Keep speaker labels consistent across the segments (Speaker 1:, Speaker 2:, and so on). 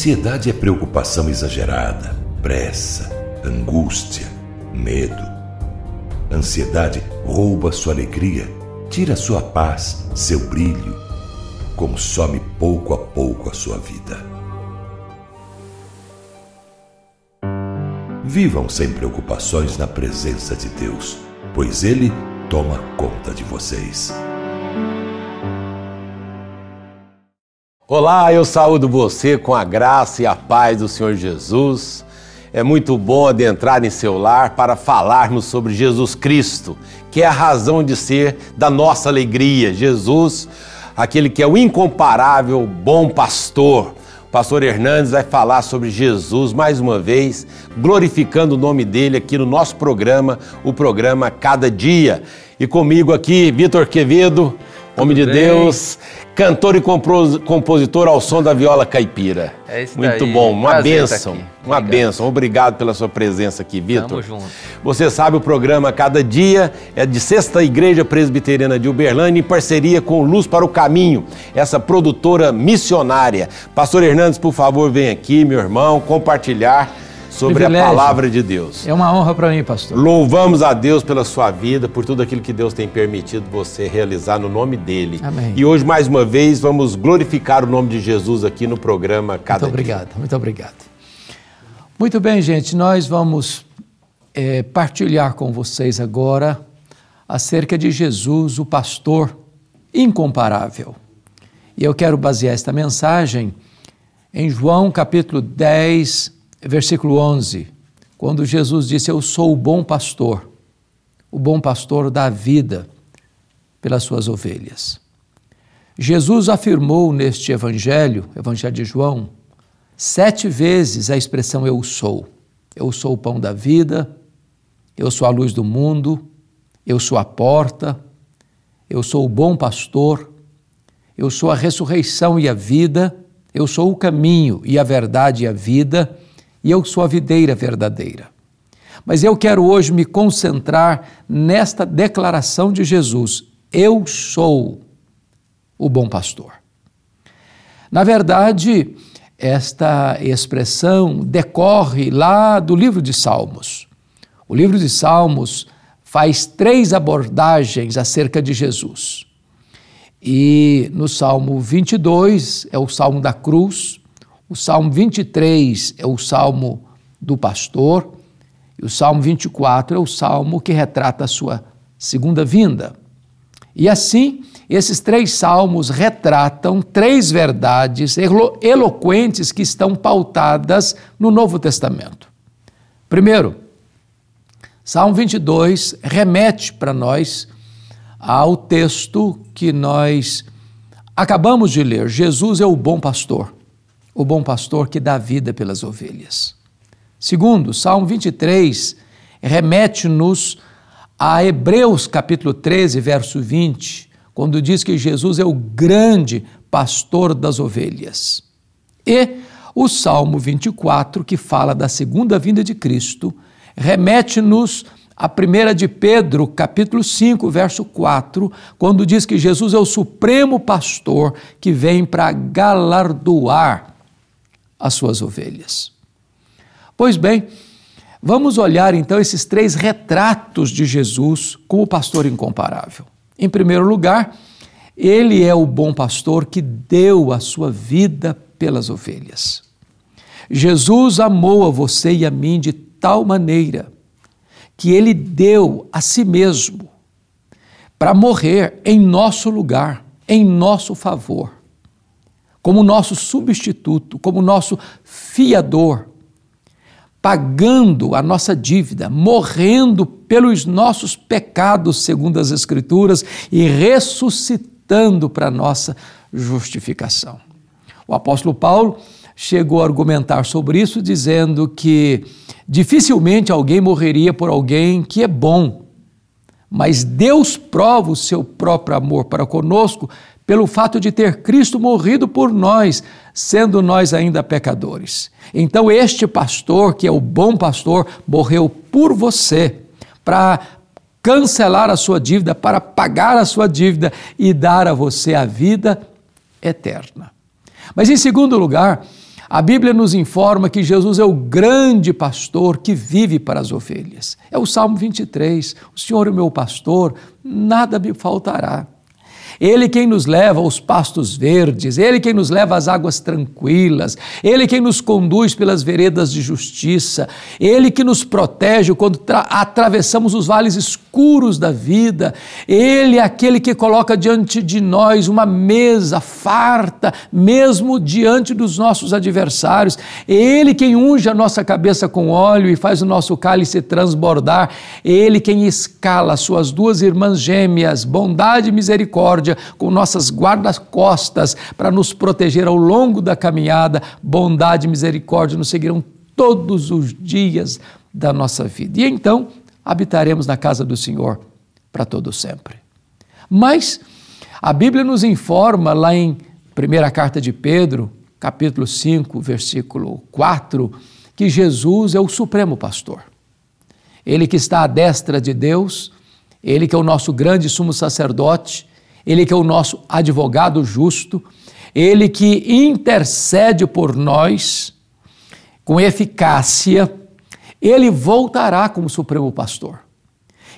Speaker 1: Ansiedade é preocupação exagerada, pressa, angústia, medo. Ansiedade rouba sua alegria, tira sua paz, seu brilho, consome pouco a pouco a sua vida. Vivam sem preocupações na presença de Deus, pois Ele toma conta de vocês.
Speaker 2: Olá, eu saúdo você com a graça e a paz do Senhor Jesus. É muito bom adentrar em seu lar para falarmos sobre Jesus Cristo, que é a razão de ser da nossa alegria. Jesus, aquele que é o incomparável bom pastor. O pastor Hernandes vai falar sobre Jesus mais uma vez, glorificando o nome dele aqui no nosso programa, o programa Cada Dia. E comigo aqui, Vitor Quevedo, homem de bem? Deus, cantor e compositor ao som da viola caipira.
Speaker 3: É isso
Speaker 2: Muito
Speaker 3: daí.
Speaker 2: bom, uma
Speaker 3: Prazer
Speaker 2: bênção,
Speaker 3: aqui.
Speaker 2: uma
Speaker 3: Obrigado.
Speaker 2: bênção. Obrigado pela sua presença aqui, Vitor.
Speaker 3: Tamo junto.
Speaker 2: Você sabe, o programa Cada Dia é de Sexta Igreja Presbiteriana de Uberlândia em parceria com Luz para o Caminho, essa produtora missionária. Pastor Hernandes, por favor, vem aqui, meu irmão, compartilhar sobre a
Speaker 4: Privilégio.
Speaker 2: palavra de Deus.
Speaker 4: É uma honra para mim, pastor.
Speaker 2: Louvamos a Deus pela sua vida, por tudo aquilo que Deus tem permitido você realizar no nome dele.
Speaker 4: Amém.
Speaker 2: E hoje, mais uma vez, vamos glorificar o nome de Jesus aqui no programa Cada
Speaker 4: Muito
Speaker 2: Dia.
Speaker 4: obrigado, muito obrigado. Muito bem, gente, nós vamos eh, partilhar com vocês agora acerca de Jesus, o pastor incomparável. E eu quero basear esta mensagem em João capítulo 10, versículo 11, quando Jesus disse: Eu sou o bom pastor, o bom pastor dá vida pelas suas ovelhas. Jesus afirmou neste evangelho, evangelho de João, sete vezes a expressão eu sou. Eu sou o pão da vida, eu sou a luz do mundo, eu sou a porta, eu sou o bom pastor, eu sou a ressurreição e a vida, eu sou o caminho e a verdade e a vida, e eu sou a videira verdadeira. Mas eu quero hoje me concentrar nesta declaração de Jesus: Eu sou o bom pastor. Na verdade, esta expressão decorre lá do livro de Salmos. O livro de Salmos faz três abordagens acerca de Jesus. E no Salmo 22 é o Salmo da cruz, o Salmo 23 é o Salmo do pastor, e o Salmo 24 é o salmo que retrata a sua segunda vinda. E assim, esses três salmos retratam três verdades elo eloquentes que estão pautadas no Novo Testamento. Primeiro, Salmo 22 remete para nós ao texto que nós acabamos de ler. Jesus é o bom pastor, o bom pastor que dá vida pelas ovelhas. Segundo, Salmo 23 remete-nos a Hebreus capítulo 13, verso 20, quando diz que Jesus é o grande pastor das ovelhas. E o Salmo 24, que fala da segunda vinda de Cristo, remete-nos a primeira de Pedro, capítulo 5, verso 4, quando diz que Jesus é o supremo pastor que vem para galardoar as suas ovelhas. Pois bem, vamos olhar então esses três retratos de Jesus como pastor incomparável. Em primeiro lugar, ele é o bom pastor que deu a sua vida pelas ovelhas. Jesus amou a você e a mim de tal maneira que ele deu a si mesmo para morrer em nosso lugar, em nosso favor, como nosso substituto, como nosso fiador, pagando a nossa dívida, morrendo pelos nossos pecados, segundo as Escrituras, e ressuscitando para nossa justificação. O apóstolo Paulo chegou a argumentar sobre isso, dizendo que dificilmente alguém morreria por alguém que é bom, mas Deus prova o seu próprio amor para conosco pelo fato de ter Cristo morrido por nós, sendo nós ainda pecadores. Então, este pastor, que é o bom pastor, morreu por você, para cancelar a sua dívida, para pagar a sua dívida e dar a você a vida eterna. Mas, em segundo lugar, A Bíblia nos informa que Jesus é o grande pastor que vive para as ovelhas. É o Salmo 23. O Senhor é o meu pastor, nada me faltará. Ele quem nos leva aos pastos verdes, Ele quem nos leva às águas tranquilas, Ele quem nos conduz pelas veredas de justiça, Ele que nos protege quando atravessamos os vales escuros da vida, Ele é aquele que coloca diante de nós uma mesa farta, mesmo diante dos nossos adversários, Ele quem unge a nossa cabeça com óleo e faz o nosso cálice transbordar, Ele quem escala suas duas irmãs gêmeas, bondade e misericórdia com nossas guardas-costas para nos proteger ao longo da caminhada. Bondade e misericórdia nos seguirão todos os dias da nossa vida. E então habitaremos na casa do Senhor para todo sempre. Mas a Bíblia nos informa lá em primeira carta de Pedro, capítulo 5, versículo 4, que Jesus é o supremo pastor. Ele que está à destra de Deus, ele que é o nosso grande sumo sacerdote, ele que é o nosso advogado justo, ele que intercede por nós com eficácia, ele voltará como Supremo Pastor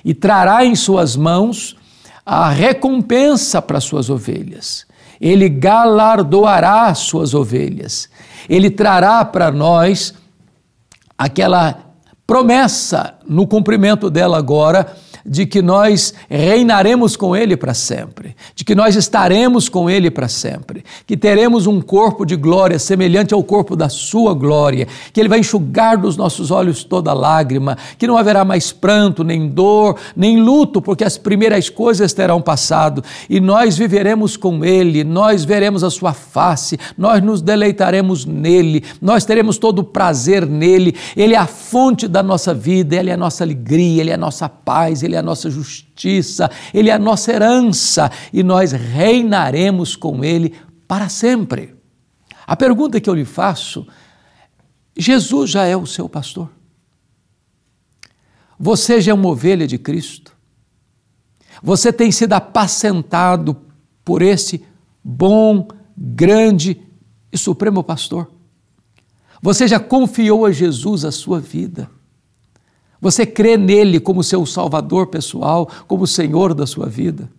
Speaker 4: e trará em suas mãos a recompensa para suas ovelhas. Ele galardoará suas ovelhas. Ele trará para nós aquela promessa no cumprimento dela agora de que nós reinaremos com Ele para sempre, de que nós estaremos com Ele para sempre, que teremos um corpo de glória semelhante ao corpo da Sua glória, que Ele vai enxugar dos nossos olhos toda lágrima, que não haverá mais pranto, nem dor, nem luto, porque as primeiras coisas terão passado e nós viveremos com Ele, nós veremos a Sua face, nós nos deleitaremos nele, nós teremos todo o prazer nele, Ele é a fonte da nossa vida, Ele é a nossa alegria, Ele é a nossa paz, Ele ele é a nossa justiça, Ele é a nossa herança e nós reinaremos com Ele para sempre. A pergunta que eu lhe faço: Jesus já é o seu pastor? Você já é uma ovelha de Cristo? Você tem sido apacentado por esse bom, grande e supremo pastor? Você já confiou a Jesus a sua vida? Você crê nele como seu salvador pessoal, como Senhor da sua vida?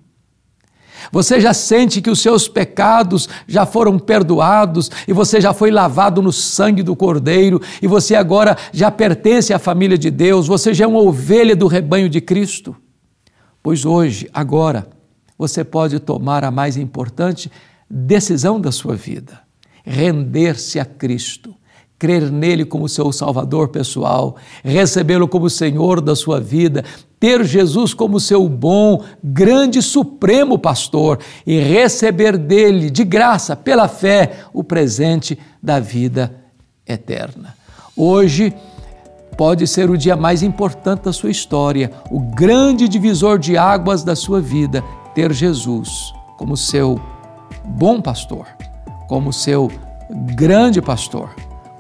Speaker 4: Você já sente que os seus pecados já foram perdoados e você já foi lavado no sangue do Cordeiro e você agora já pertence à família de Deus, você já é uma ovelha do rebanho de Cristo? Pois hoje, agora, você pode tomar a mais importante decisão da sua vida: render-se a Cristo crer nele como seu Salvador pessoal, recebê-lo como Senhor da sua vida, ter Jesus como seu bom, grande, supremo pastor e receber dele, de graça, pela fé, o presente da vida eterna. Hoje pode ser o dia mais importante da sua história, o grande divisor de águas da sua vida, ter Jesus como seu bom pastor, como seu grande pastor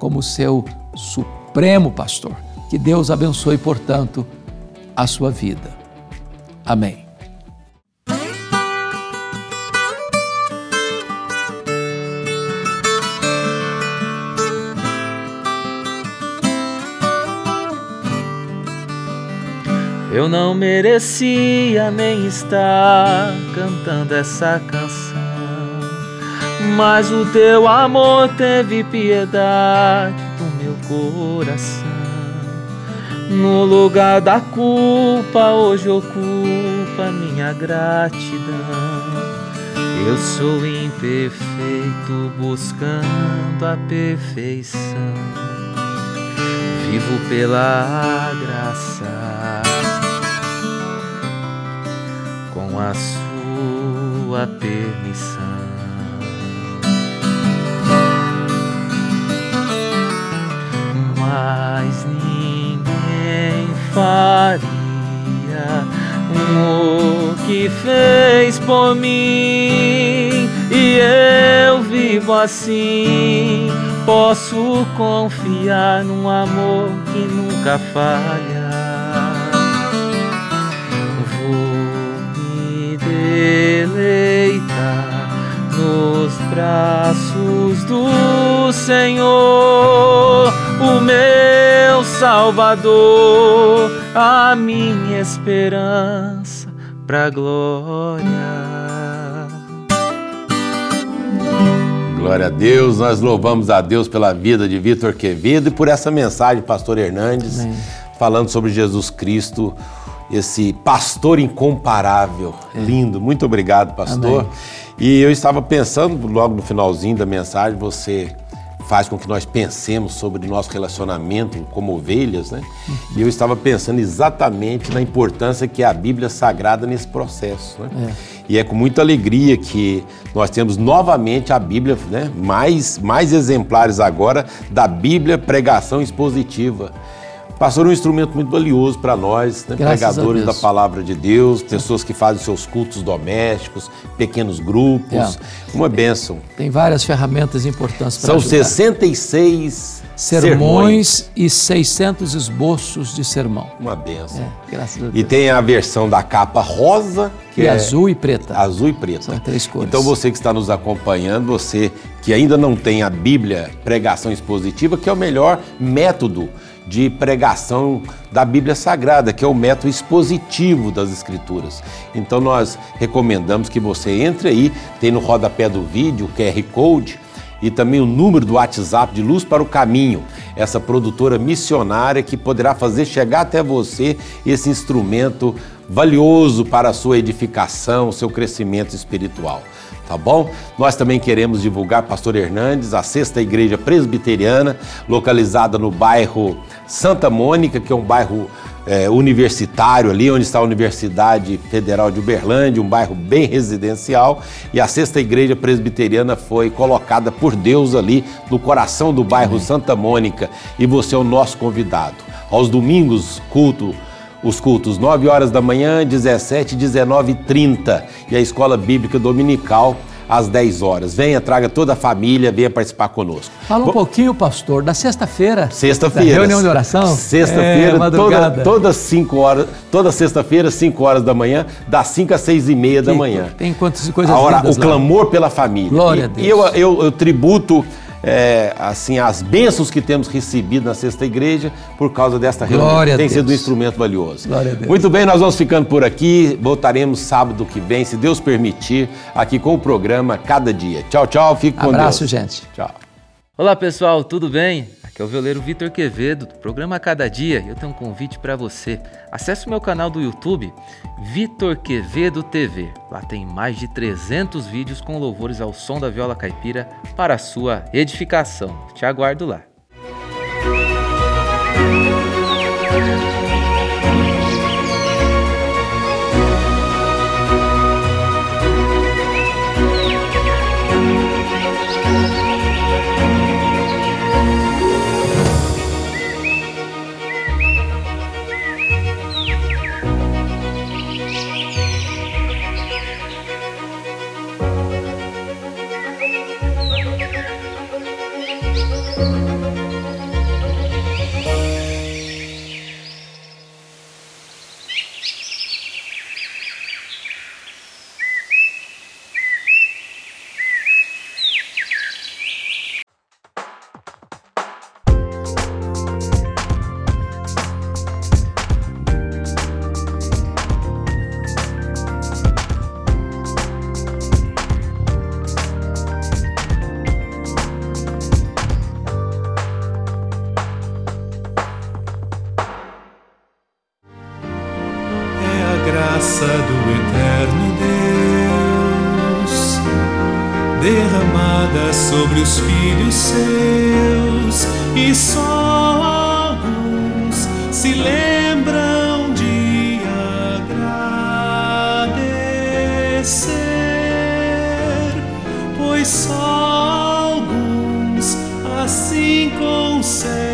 Speaker 4: como seu supremo pastor. Que Deus abençoe, portanto, a sua vida. Amém.
Speaker 3: Eu não merecia nem estar cantando essa canção mas o teu amor teve piedade do meu coração. No lugar da culpa, hoje ocupa minha gratidão. Eu sou imperfeito, buscando a perfeição. Vivo pela graça, com a sua permissão. por mim e eu vivo assim. Posso confiar num amor que nunca falha. Vou me deleitar nos braços do Senhor, o meu Salvador, a minha esperança pra glória.
Speaker 2: Glória a Deus, nós louvamos a Deus pela vida de Vitor Quevedo e por essa mensagem, Pastor Hernandes,
Speaker 4: Amém.
Speaker 2: falando sobre Jesus Cristo, esse pastor incomparável. Lindo, muito obrigado, pastor.
Speaker 4: Amém.
Speaker 2: E eu estava pensando, logo no finalzinho da mensagem, você faz com que nós pensemos sobre nosso relacionamento como ovelhas, né? E eu estava pensando exatamente na importância que é a Bíblia Sagrada nesse processo, né? E é com muita alegria que nós temos novamente a Bíblia, né? Mais, mais exemplares agora da Bíblia Pregação Expositiva. Pastor é um instrumento muito valioso para nós, né? Pregadores da palavra de Deus, pessoas que fazem seus cultos domésticos, pequenos grupos, uma bênção.
Speaker 4: Tem várias ferramentas importantes para
Speaker 2: São
Speaker 4: ajudar.
Speaker 2: 66
Speaker 4: sermões e 600 esboços de sermão.
Speaker 2: Uma bênção.
Speaker 4: É, graças a Deus.
Speaker 2: E tem a versão da capa rosa, que
Speaker 4: E
Speaker 2: é
Speaker 4: azul e preta.
Speaker 2: azul e preta.
Speaker 4: São três cores.
Speaker 2: Então você que está nos acompanhando, você que ainda não tem a Bíblia Pregação Expositiva, que é o melhor método de pregação da Bíblia Sagrada, que é o método expositivo das Escrituras. Então nós recomendamos que você entre aí, tem no rodapé do vídeo o QR Code e também o número do WhatsApp de Luz para o Caminho, essa produtora missionária que poderá fazer chegar até você esse instrumento valioso para a sua edificação, seu crescimento espiritual. Tá bom? Nós também queremos divulgar Pastor Hernandes, a sexta igreja presbiteriana, localizada no bairro Santa Mônica, que é um bairro é, universitário ali, onde está a Universidade Federal de Uberlândia, um bairro bem residencial. E a sexta igreja presbiteriana foi colocada por Deus ali no coração do bairro Santa Mônica. E você é o nosso convidado. Aos domingos, culto os cultos 9 horas da manhã, 17, 19 e 30 e a escola bíblica dominical às 10 horas. Venha, traga toda a família, venha participar conosco.
Speaker 4: Fala um
Speaker 2: Bom,
Speaker 4: pouquinho, pastor, da sexta-feira.
Speaker 2: Sexta-feira.
Speaker 4: Da reunião de oração?
Speaker 2: Sexta-feira,
Speaker 4: É,
Speaker 2: toda, todas 5 horas, toda sexta-feira, 5 horas da manhã, das 5 às 6 e meia da
Speaker 4: Que-
Speaker 2: manhã.
Speaker 4: Tem quantas coisas
Speaker 2: a hora, o
Speaker 4: lá.
Speaker 2: clamor pela família.
Speaker 4: Glória
Speaker 2: e,
Speaker 4: a Deus.
Speaker 2: E eu, eu, eu tributo é, assim as bênçãos que temos recebido na sexta igreja por causa desta reunião.
Speaker 4: Glória a
Speaker 2: Tem
Speaker 4: Deus.
Speaker 2: sido um instrumento valioso.
Speaker 4: Glória a Deus.
Speaker 2: Muito bem, nós vamos ficando por aqui. Voltaremos sábado que vem, se Deus permitir, aqui com o programa Cada Dia. Tchau, tchau. Fique com
Speaker 4: Abraço,
Speaker 2: Deus.
Speaker 4: gente.
Speaker 2: Tchau.
Speaker 3: Olá pessoal, tudo bem? Aqui é o violeiro Vitor Quevedo, do programa Cada Dia, e eu tenho um convite para você. Acesse o meu canal do YouTube, Vitor Quevedo TV. Lá tem mais de 300 vídeos com louvores ao som da viola caipira para sua edificação. Te aguardo lá.
Speaker 5: derramada sobre os filhos seus, e só alguns se lembram de agradecer, pois só alguns assim conseguem.